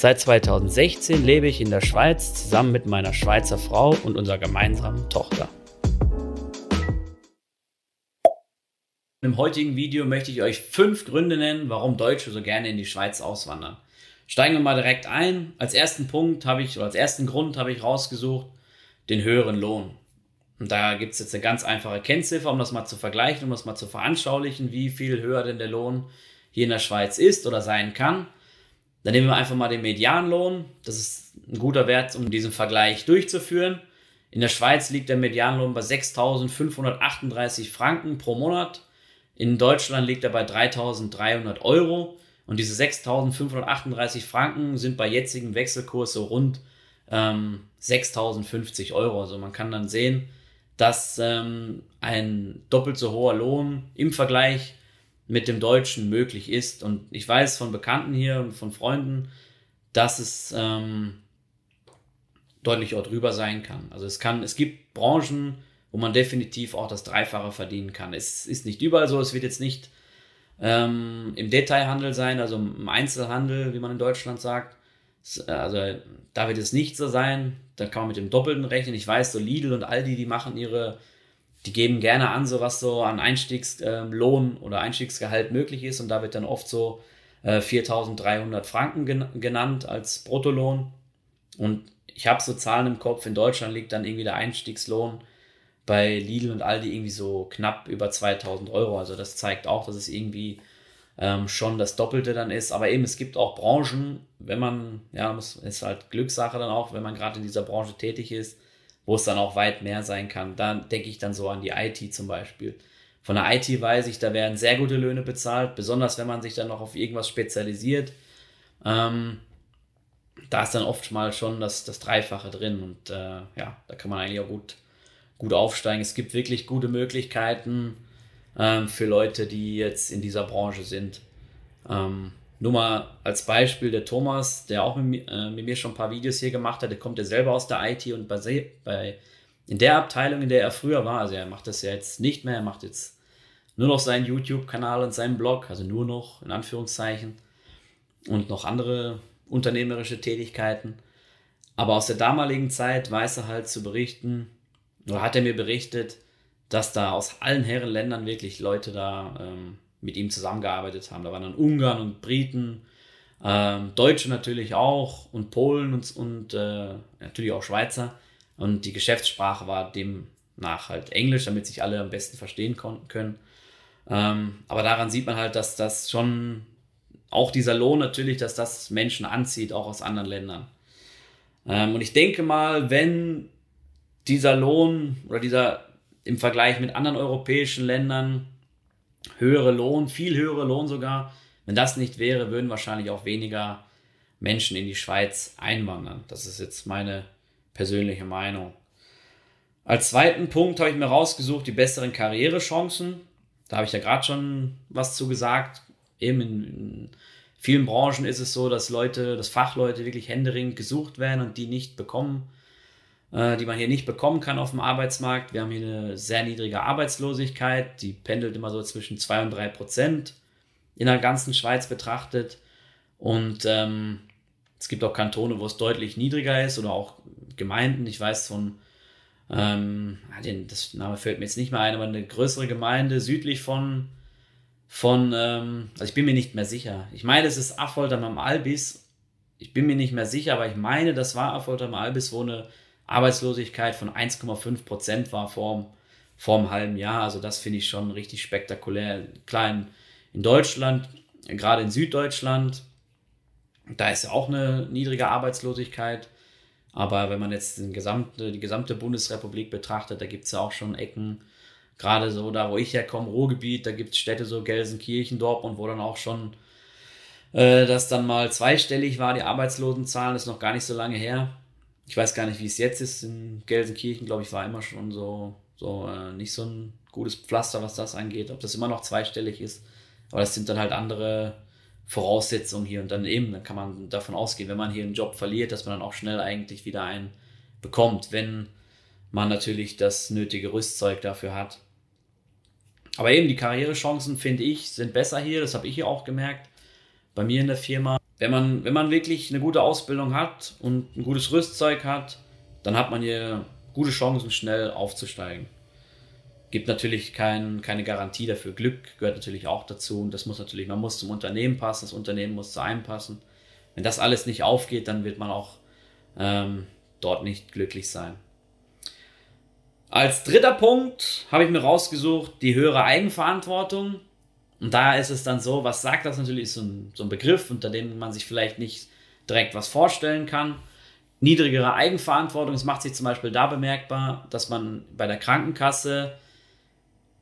Seit 2016 lebe ich in der Schweiz zusammen mit meiner Schweizer Frau und unserer gemeinsamen Tochter. Im heutigen Video möchte ich euch fünf Gründe nennen, warum Deutsche so gerne in die Schweiz auswandern. Steigen wir mal direkt ein. Als ersten Punkt habe ich, oder als ersten Grund habe ich rausgesucht, den höheren Lohn. Und da gibt es jetzt eine ganz einfache Kennziffer, um das mal zu vergleichen, um das mal zu veranschaulichen, wie viel höher denn der Lohn hier in der Schweiz ist oder sein kann. Dann nehmen wir einfach mal den Medianlohn. Das ist ein guter Wert, um diesen Vergleich durchzuführen. In der Schweiz liegt der Medianlohn bei 6.538 Franken pro Monat. In Deutschland liegt er bei 3.300 Euro. Und diese 6.538 Franken sind bei jetzigem Wechselkurs rund ähm, 6.050 Euro. Also man kann dann sehen, dass ähm, ein doppelt so hoher Lohn im Vergleich mit dem Deutschen möglich ist. Und ich weiß von Bekannten hier und von Freunden, dass es ähm, deutlich auch drüber sein kann. Also es kann, es gibt Branchen, wo man definitiv auch das Dreifache verdienen kann. Es ist nicht überall so, es wird jetzt nicht ähm, im Detailhandel sein, also im Einzelhandel, wie man in Deutschland sagt. Also da wird es nicht so sein. Da kann man mit dem Doppelten rechnen. Ich weiß, so Lidl und Aldi, die machen ihre, die geben gerne an, so was so an Einstiegslohn ähm, oder Einstiegsgehalt möglich ist. Und da wird dann oft so äh, 4.300 Franken genannt als Bruttolohn. Und ich habe so Zahlen im Kopf. In Deutschland liegt dann irgendwie der Einstiegslohn bei Lidl und Aldi irgendwie so knapp über 2.000 Euro. Also das zeigt auch, dass es irgendwie ähm, schon das Doppelte dann ist. Aber eben, es gibt auch Branchen, wenn man, ja, muss, ist halt Glückssache dann auch, wenn man gerade in dieser Branche tätig ist, wo es dann auch weit mehr sein kann. Da denke ich dann so an die IT zum Beispiel. Von der IT weiß ich, da werden sehr gute Löhne bezahlt, besonders wenn man sich dann noch auf irgendwas spezialisiert. Ähm, da ist dann oft mal schon das, das Dreifache drin und äh, ja, da kann man eigentlich auch gut, gut aufsteigen. Es gibt wirklich gute Möglichkeiten, ähm, für Leute, die jetzt in dieser Branche sind. Ähm, nur mal als Beispiel der Thomas, der auch mit, äh, mit, mir schon ein paar Videos hier gemacht hat, der kommt ja selber aus der IT und bei, bei, in der Abteilung, in der er früher war, also er macht das ja jetzt nicht mehr, er macht jetzt nur noch seinen YouTube-Kanal und seinen Blog, also nur noch in Anführungszeichen und noch andere unternehmerische Tätigkeiten. Aber aus der damaligen Zeit weiß er halt zu berichten, oder hat er mir berichtet, dass da aus allen Herrenländern wirklich Leute da ähm, mit ihm zusammengearbeitet haben. Da waren dann Ungarn und Briten, ähm, Deutsche natürlich auch und Polen und, und äh, natürlich auch Schweizer. Und die Geschäftssprache war demnach halt Englisch, damit sich alle am besten verstehen können. Ähm, aber daran sieht man halt, dass das schon auch dieser Lohn natürlich, dass das Menschen anzieht, auch aus anderen Ländern. Ähm, und ich denke mal, wenn dieser Lohn oder dieser im Vergleich mit anderen europäischen Ländern höhere Lohn, viel höhere Lohn sogar. Wenn das nicht wäre, würden wahrscheinlich auch weniger Menschen in die Schweiz einwandern. Das ist jetzt meine persönliche Meinung. Als zweiten Punkt habe ich mir rausgesucht, die besseren Karrierechancen. Da habe ich ja gerade schon was zu gesagt. Eben in, vielen Branchen ist es so, dass Leute, dass Fachleute wirklich händeringend gesucht werden und die nicht bekommen die man hier nicht bekommen kann auf dem Arbeitsmarkt. Wir haben hier eine sehr niedrige Arbeitslosigkeit, die pendelt immer so zwischen 2 und 3 Prozent in der ganzen Schweiz betrachtet. Und ähm, es gibt auch Kantone, wo es deutlich niedriger ist oder auch Gemeinden. Ich weiß von, ähm, das Name fällt mir jetzt nicht mehr ein, aber eine größere Gemeinde südlich von, von ähm, also ich bin mir nicht mehr sicher. Ich meine, es ist Affolter am Albis. Ich bin mir nicht mehr sicher, aber ich meine, das war Affolter am Albis, wo eine Arbeitslosigkeit von 1,5 Prozent war vor, einem halben Jahr. Also das finde ich schon richtig spektakulär. Klar, in, in Deutschland, gerade in Süddeutschland, da ist ja auch eine niedrige Arbeitslosigkeit. Aber wenn man jetzt den gesamte, die gesamte Bundesrepublik betrachtet, da gibt es ja auch schon Ecken, gerade so da, wo ich herkomme, Ruhrgebiet, da gibt es Städte so Gelsenkirchen, Dortmund, wo dann auch schon äh, das dann mal zweistellig war, die Arbeitslosenzahlen, ist noch gar nicht so lange her. Ich weiß gar nicht, wie es jetzt ist. In Gelsenkirchen, glaube ich, war immer schon so, so äh, nicht so ein gutes Pflaster, was das angeht. Ob das immer noch zweistellig ist. Aber das sind dann halt andere Voraussetzungen hier. Und dann eben, dann kann man davon ausgehen, wenn man hier einen Job verliert, dass man dann auch schnell eigentlich wieder einen bekommt, wenn man natürlich das nötige Rüstzeug dafür hat. Aber eben die Karrierechancen, finde ich, sind besser hier. Das habe ich hier auch gemerkt. Bei mir in der Firma. Wenn man, wenn man wirklich eine gute Ausbildung hat und ein gutes Rüstzeug hat, dann hat man hier gute Chancen, schnell aufzusteigen. Gibt natürlich kein, keine Garantie dafür. Glück gehört natürlich auch dazu. Und das muss natürlich, man muss zum Unternehmen passen, das Unternehmen muss zu einem passen. Wenn das alles nicht aufgeht, dann wird man auch ähm, dort nicht glücklich sein. Als dritter Punkt habe ich mir rausgesucht, die höhere Eigenverantwortung. Und da ist es dann so, was sagt das natürlich, ist so ein, so ein Begriff, unter dem man sich vielleicht nicht direkt was vorstellen kann. Niedrigere Eigenverantwortung, es macht sich zum Beispiel da bemerkbar, dass man bei der Krankenkasse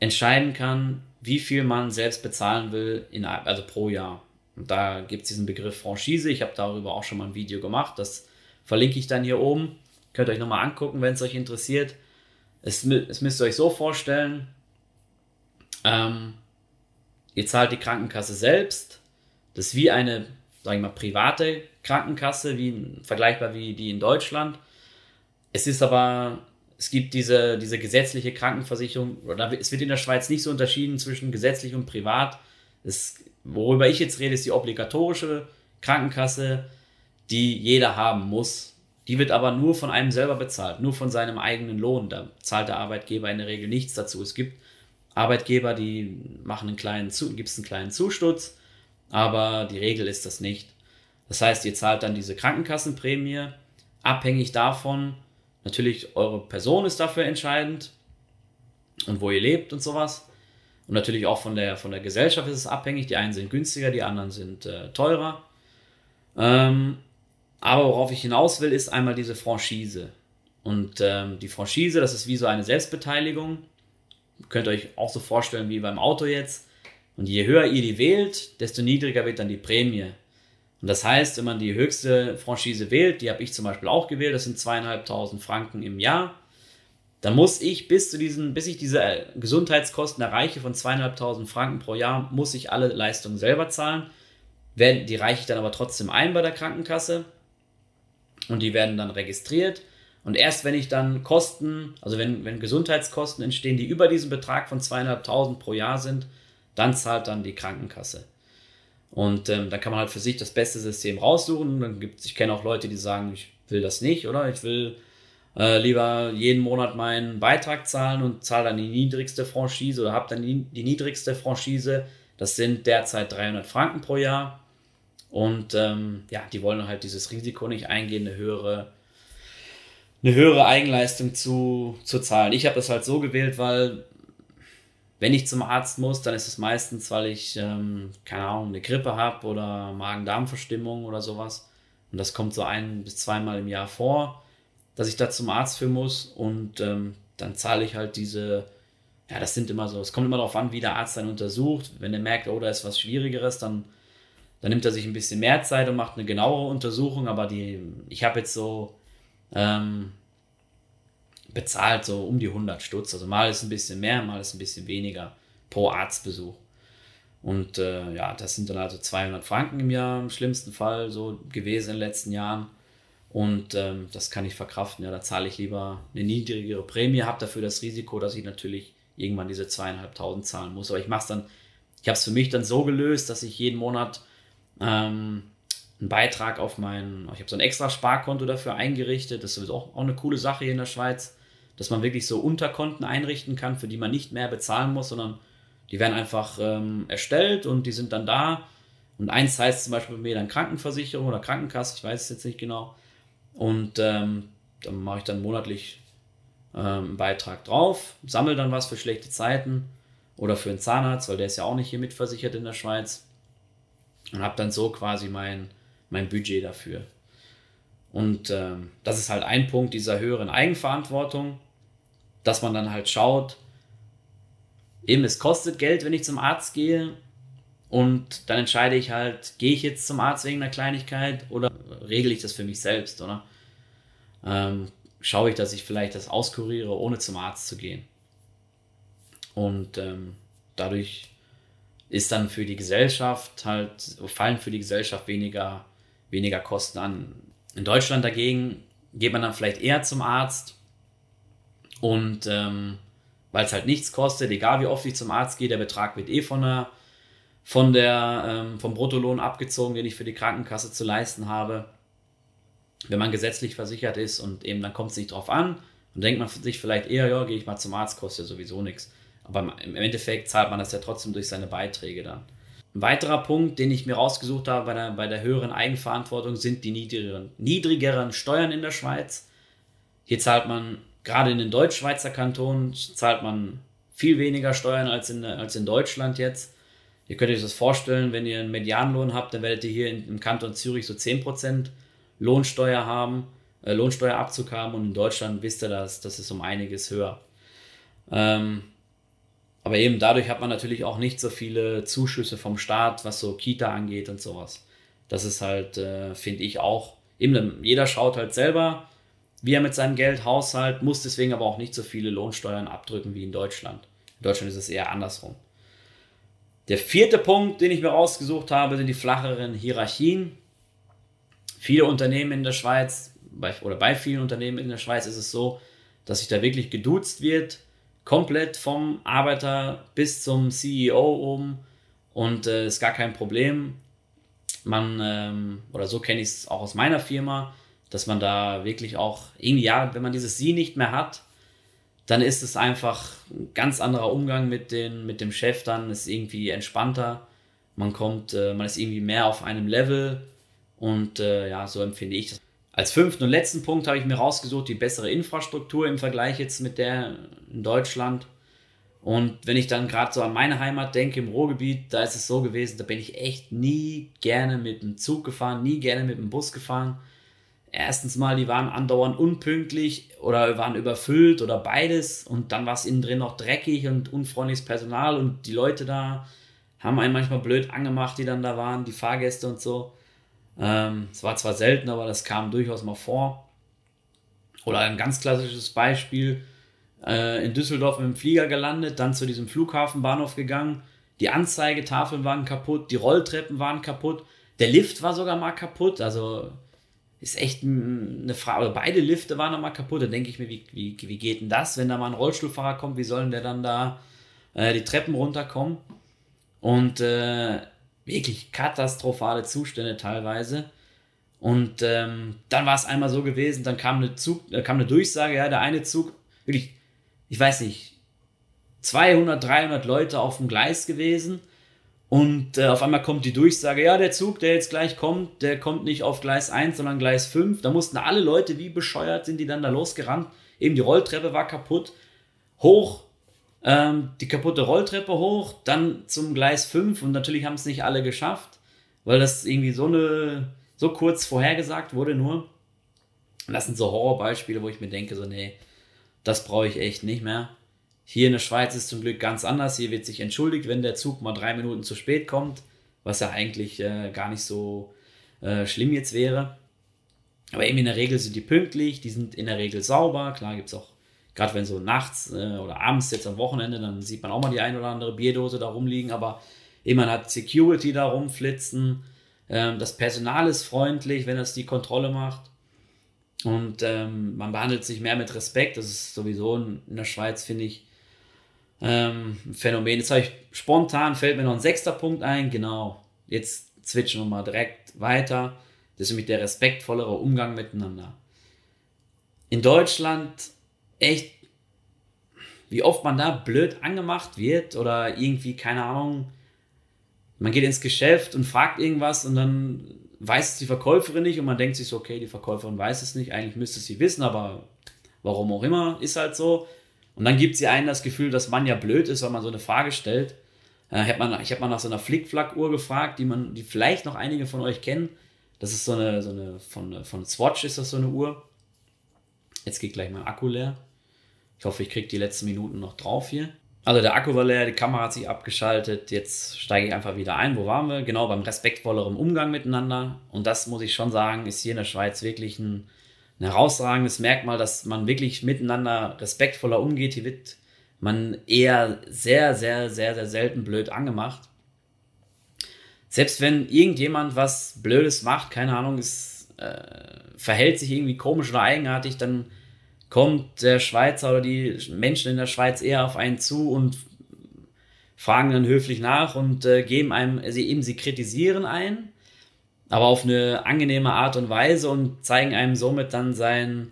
entscheiden kann, wie viel man selbst bezahlen will, in, also pro Jahr. Und da gibt es diesen Begriff Franchise. Ich habe darüber auch schon mal ein Video gemacht. Das verlinke ich dann hier oben. Könnt ihr euch nochmal angucken, wenn es euch interessiert. Es, es müsst ihr euch so vorstellen, ähm, ihr zahlt die Krankenkasse selbst. Das ist wie eine, sage ich mal, private Krankenkasse, wie, vergleichbar wie die in Deutschland. Es ist aber, es gibt diese, diese gesetzliche Krankenversicherung, oder es wird in der Schweiz nicht so unterschieden zwischen gesetzlich und privat. Es, worüber ich jetzt rede, ist die obligatorische Krankenkasse, die jeder haben muss. Die wird aber nur von einem selber bezahlt, nur von seinem eigenen Lohn. Da zahlt der Arbeitgeber in der Regel nichts dazu. Es gibt Arbeitgeber, die machen einen kleinen, gibt es einen kleinen Zusturz, aber die Regel ist das nicht. Das heißt, ihr zahlt dann diese Krankenkassenprämie, abhängig davon, natürlich eure Person ist dafür entscheidend und wo ihr lebt und sowas. Und natürlich auch von der, von der Gesellschaft ist es abhängig. Die einen sind günstiger, die anderen sind äh, teurer. Ähm, aber worauf ich hinaus will, ist einmal diese Franchise. Und ähm, die Franchise, das ist wie so eine Selbstbeteiligung. Könnt ihr euch auch so vorstellen wie beim Auto jetzt. Und je höher ihr die wählt, desto niedriger wird dann die Prämie. Und das heißt, wenn man die höchste Franchise wählt, die habe ich zum Beispiel auch gewählt, das sind zweieinhalbtausend Franken im Jahr, dann muss ich bis zu diesen, bis ich diese äh, Gesundheitskosten erreiche von zweieinhalbtausend Franken pro Jahr, muss ich alle Leistungen selber zahlen. Die reiche ich dann aber trotzdem ein bei der Krankenkasse und die werden dann registriert. Und erst wenn ich dann Kosten, also wenn, wenn Gesundheitskosten entstehen, die über diesen Betrag von zweieinhalbtausend pro Jahr sind, dann zahlt dann die Krankenkasse. Und ähm, da kann man halt für sich das beste System raussuchen. Dann gibt's, ich kenne auch Leute, die sagen, ich will das nicht, oder? Ich will äh, lieber jeden Monat meinen Beitrag zahlen und zahle dann die niedrigste Franchise oder habe dann die, die niedrigste Franchise. Das sind derzeit 300 Franken pro Jahr. Und ähm, ja, die wollen halt dieses Risiko nicht eingehen, eine höhere, eine höhere Eigenleistung zu, zu zahlen. Ich habe das halt so gewählt, weil wenn ich zum Arzt muss, dann ist es meistens, weil ich, ähm, keine Ahnung, eine Grippe habe oder Magen-Darm-Verstimmung oder sowas. Und das kommt so ein bis zweimal im Jahr vor, dass ich da zum Arzt für muss. Und ähm, dann zahle ich halt diese, ja, das sind immer so, es kommt immer darauf an, wie der Arzt dann untersucht. Wenn er merkt, oh, da ist was Schwierigeres, dann dann nimmt er sich ein bisschen mehr Zeit und macht eine genauere Untersuchung, aber die, ich habe jetzt so ähm, bezahlt so um die 100 Stutz. Also mal ist ein bisschen mehr, mal ist ein bisschen weniger pro Arztbesuch. Und äh, ja, das sind dann also 200 Franken im Jahr im schlimmsten Fall so gewesen in den letzten Jahren. Und ähm, das kann ich verkraften. Ja, da zahle ich lieber eine niedrigere Prämie, habe dafür das Risiko, dass ich natürlich irgendwann diese zweieinhalbtausend zahlen muss. Aber ich mache es dann, ich habe es für mich dann so gelöst, dass ich jeden Monat ähm, einen Beitrag auf mein, ich habe so ein extra Sparkonto dafür eingerichtet. Das ist auch, auch eine coole Sache hier in der Schweiz, dass man wirklich so Unterkonten einrichten kann, für die man nicht mehr bezahlen muss, sondern die werden einfach ähm, erstellt und die sind dann da. Und eins heißt zum Beispiel bei mir dann Krankenversicherung oder Krankenkasse, ich weiß es jetzt nicht genau. Und ähm, dann mache ich dann monatlich ähm, einen Beitrag drauf, sammle dann was für schlechte Zeiten oder für einen Zahnarzt, weil der ist ja auch nicht hier mitversichert in der Schweiz und habe dann so quasi mein, mein Budget dafür. Und ähm, das ist halt ein Punkt dieser höheren Eigenverantwortung, dass man dann halt schaut, eben es kostet Geld, wenn ich zum Arzt gehe und dann entscheide ich halt, gehe ich jetzt zum Arzt wegen einer Kleinigkeit oder regle ich das für mich selbst, oder? ähm, schaue ich, dass ich vielleicht das auskuriere, ohne zum Arzt zu gehen. Und ähm, dadurch ist dann für die Gesellschaft halt, fallen für die Gesellschaft weniger, weniger Kosten an. In Deutschland dagegen geht man dann vielleicht eher zum Arzt und ähm, weil es halt nichts kostet, egal wie oft ich zum Arzt gehe, der Betrag wird eh von der, von der, ähm, vom Bruttolohn abgezogen, den ich für die Krankenkasse zu leisten habe. Wenn man gesetzlich versichert ist und eben dann kommt es nicht drauf an, dann denkt man sich vielleicht eher, ja, gehe ich mal zum Arzt, kostet sowieso nichts. Aber im Endeffekt zahlt man das ja trotzdem durch seine Beiträge dann. Ein weiterer Punkt, den ich mir rausgesucht habe bei der, bei der höheren Eigenverantwortung, sind die niedrigeren, niedrigeren Steuern in der Schweiz. Hier zahlt man, gerade in den Deutschschweizer Kantonen, zahlt man viel weniger Steuern als in, als in Deutschland jetzt. Ihr könnt euch das vorstellen, wenn ihr einen Medianlohn habt, dann werdet ihr hier im Kanton Zürich so 10% Lohnsteuer haben, äh, Lohnsteuerabzug haben und in Deutschland wisst ihr das, das ist um einiges höher. Ähm, aber eben dadurch hat man natürlich auch nicht so viele Zuschüsse vom Staat, was so Kita angeht und sowas. Das ist halt, äh, finde ich auch, eben jeder schaut halt selber, wie er mit seinem Geld haushaltet, muss deswegen aber auch nicht so viele Lohnsteuern abdrücken wie in Deutschland. In Deutschland ist es eher andersrum. Der vierte Punkt, den ich mir rausgesucht habe, sind die flacheren Hierarchien. Viele Unternehmen in der Schweiz, bei, oder bei vielen Unternehmen in der Schweiz ist es so, dass sich da wirklich geduzt wird komplett vom Arbeiter bis zum CEO oben und äh, ist gar kein Problem. Man, ähm, oder so kenne ich es auch aus meiner Firma, dass man da wirklich auch irgendwie, ja, wenn man dieses Sie nicht mehr hat, dann ist es einfach ein ganz anderer Umgang mit, den, mit dem Chef, dann ist irgendwie entspannter. Man kommt, äh, man ist irgendwie mehr auf einem Level und äh, ja, so empfinde ich das. Als fünften und letzten Punkt habe ich mir rausgesucht, die bessere Infrastruktur im Vergleich jetzt mit der in Deutschland. Und wenn ich dann gerade so an meine Heimat denke, im Ruhrgebiet, da ist es so gewesen, da bin ich echt nie gerne mit dem Zug gefahren, nie gerne mit dem Bus gefahren. Erstens mal, die waren andauernd unpünktlich oder waren überfüllt oder beides. Und dann war es innen drin noch dreckig und unfreundliches Personal und die Leute da haben einen manchmal blöd angemacht, die dann da waren, die Fahrgäste und so. Ähm, es war zwar selten, aber das kam durchaus mal vor. Oder ein ganz klassisches Beispiel, äh, in Düsseldorf mit dem Flieger gelandet, dann zu diesem Flughafenbahnhof gegangen. Die Anzeigetafeln waren kaputt, die Rolltreppen waren kaputt, der Lift war sogar mal kaputt. Also ist echt eine Frage. Beide Lifte waren mal kaputt. Da denke ich mir, wie, wie, wie geht denn das, wenn da mal ein Rollstuhlfahrer kommt? Wie soll denn der dann da äh, die Treppen runterkommen? Und äh, wirklich katastrophale Zustände teilweise. Und ähm, dann war es einmal so gewesen, dann kam eine, Zug, äh, kam eine Durchsage, ja, der eine Zug, wirklich, ich weiß nicht, 200, 300 Leute auf dem Gleis gewesen. Und äh, auf einmal kommt die Durchsage, ja, der Zug, der jetzt gleich kommt, der kommt nicht auf Gleis 1, sondern Gleis 5. Da mussten alle Leute, wie bescheuert sind die dann da losgerannt. Eben die Rolltreppe war kaputt. Hoch ähm, die kaputte Rolltreppe hoch, dann zum Gleis 5 und natürlich haben es nicht alle geschafft, weil das irgendwie so eine, so kurz vorhergesagt wurde nur. Das sind so Horrorbeispiele, wo ich mir denke, so, nee, das brauche ich echt nicht mehr. Hier in der Schweiz ist zum Glück ganz anders. Hier wird sich entschuldigt, wenn der Zug mal drei Minuten zu spät kommt, was ja eigentlich äh, gar nicht so äh, schlimm jetzt wäre. Aber eben in der Regel sind die pünktlich, die sind in der Regel sauber. Klar gibt es auch gerade wenn so nachts äh, oder abends jetzt am Wochenende, dann sieht man auch mal die ein oder andere Bierdose da rumliegen, aber man hat Security da rumflitzen. Ähm, das Personal ist freundlich, wenn es die Kontrolle macht. Und ähm, man behandelt sich mehr mit Respekt. Das ist sowieso in, in der Schweiz, finde ich, ähm, ein Phänomen. Jetzt habe ich spontan, fällt mir noch ein sechster Punkt ein. Genau, jetzt switchen wir mal direkt weiter. Das ist nämlich der respektvollere Umgang miteinander. In Deutschland echt, wie oft man da blöd angemacht wird oder irgendwie, keine Ahnung, man geht ins Geschäft und fragt irgendwas und dann weiß es die Verkäuferin nicht und man denkt sich so, okay, die Verkäuferin weiß es nicht, eigentlich müsste sie wissen, aber warum auch immer, ist halt so. Und dann gibt sie einen das Gefühl, dass man ja blöd ist, weil man so eine Frage stellt. Äh, ich habe mal, mal nach so einer Flickflack-Uhr gefragt, die man, die vielleicht noch einige von euch kennen. Das ist so eine, so eine von, von Swatch ist das so eine Uhr. Jetzt geht gleich mein Akku leer. Ich hoffe, ich kriege die letzten Minuten noch drauf hier. Also der Akku war leer, die Kamera hat sich abgeschaltet. Jetzt steige ich einfach wieder ein. Wo waren wir? Genau beim respektvolleren Umgang miteinander. Und das muss ich schon sagen, ist hier in der Schweiz wirklich ein, ein herausragendes Merkmal, dass man wirklich miteinander respektvoller umgeht. Hier wird man eher sehr, sehr, sehr, sehr selten blöd angemacht. Selbst wenn irgendjemand was Blödes macht, keine Ahnung, es äh, verhält sich irgendwie komisch oder eigenartig, dann kommt der Schweizer oder die Menschen in der Schweiz eher auf einen zu und fragen dann höflich nach und äh, geben einem, sie eben, sie kritisieren einen, aber auf eine angenehme Art und Weise und zeigen einem somit dann sein,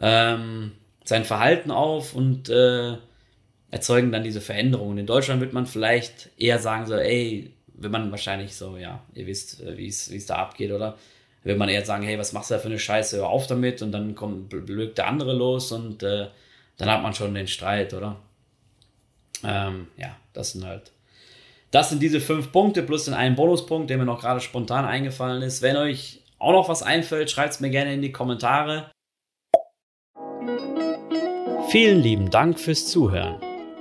ähm, sein Verhalten auf und äh, erzeugen dann diese Veränderungen. In Deutschland wird man vielleicht eher sagen so, ey, wenn man wahrscheinlich so, ja, ihr wisst, äh, wie es da abgeht, oder? Wenn man eher sagen, hey, was machst du da für eine Scheiße, hör auf damit und dann kommt, blökt der andere los und äh, dann hat man schon den Streit, oder? Ähm, ja, das sind halt das sind diese fünf Punkte plus den einen Bonuspunkt, der mir noch gerade spontan eingefallen ist. Wenn euch auch noch was einfällt, schreibt es mir gerne in die Kommentare. Vielen lieben Dank fürs Zuhören.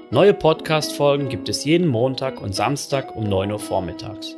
Neue Podcast-Folgen gibt es jeden Montag und Samstag um 9 Uhr vormittags.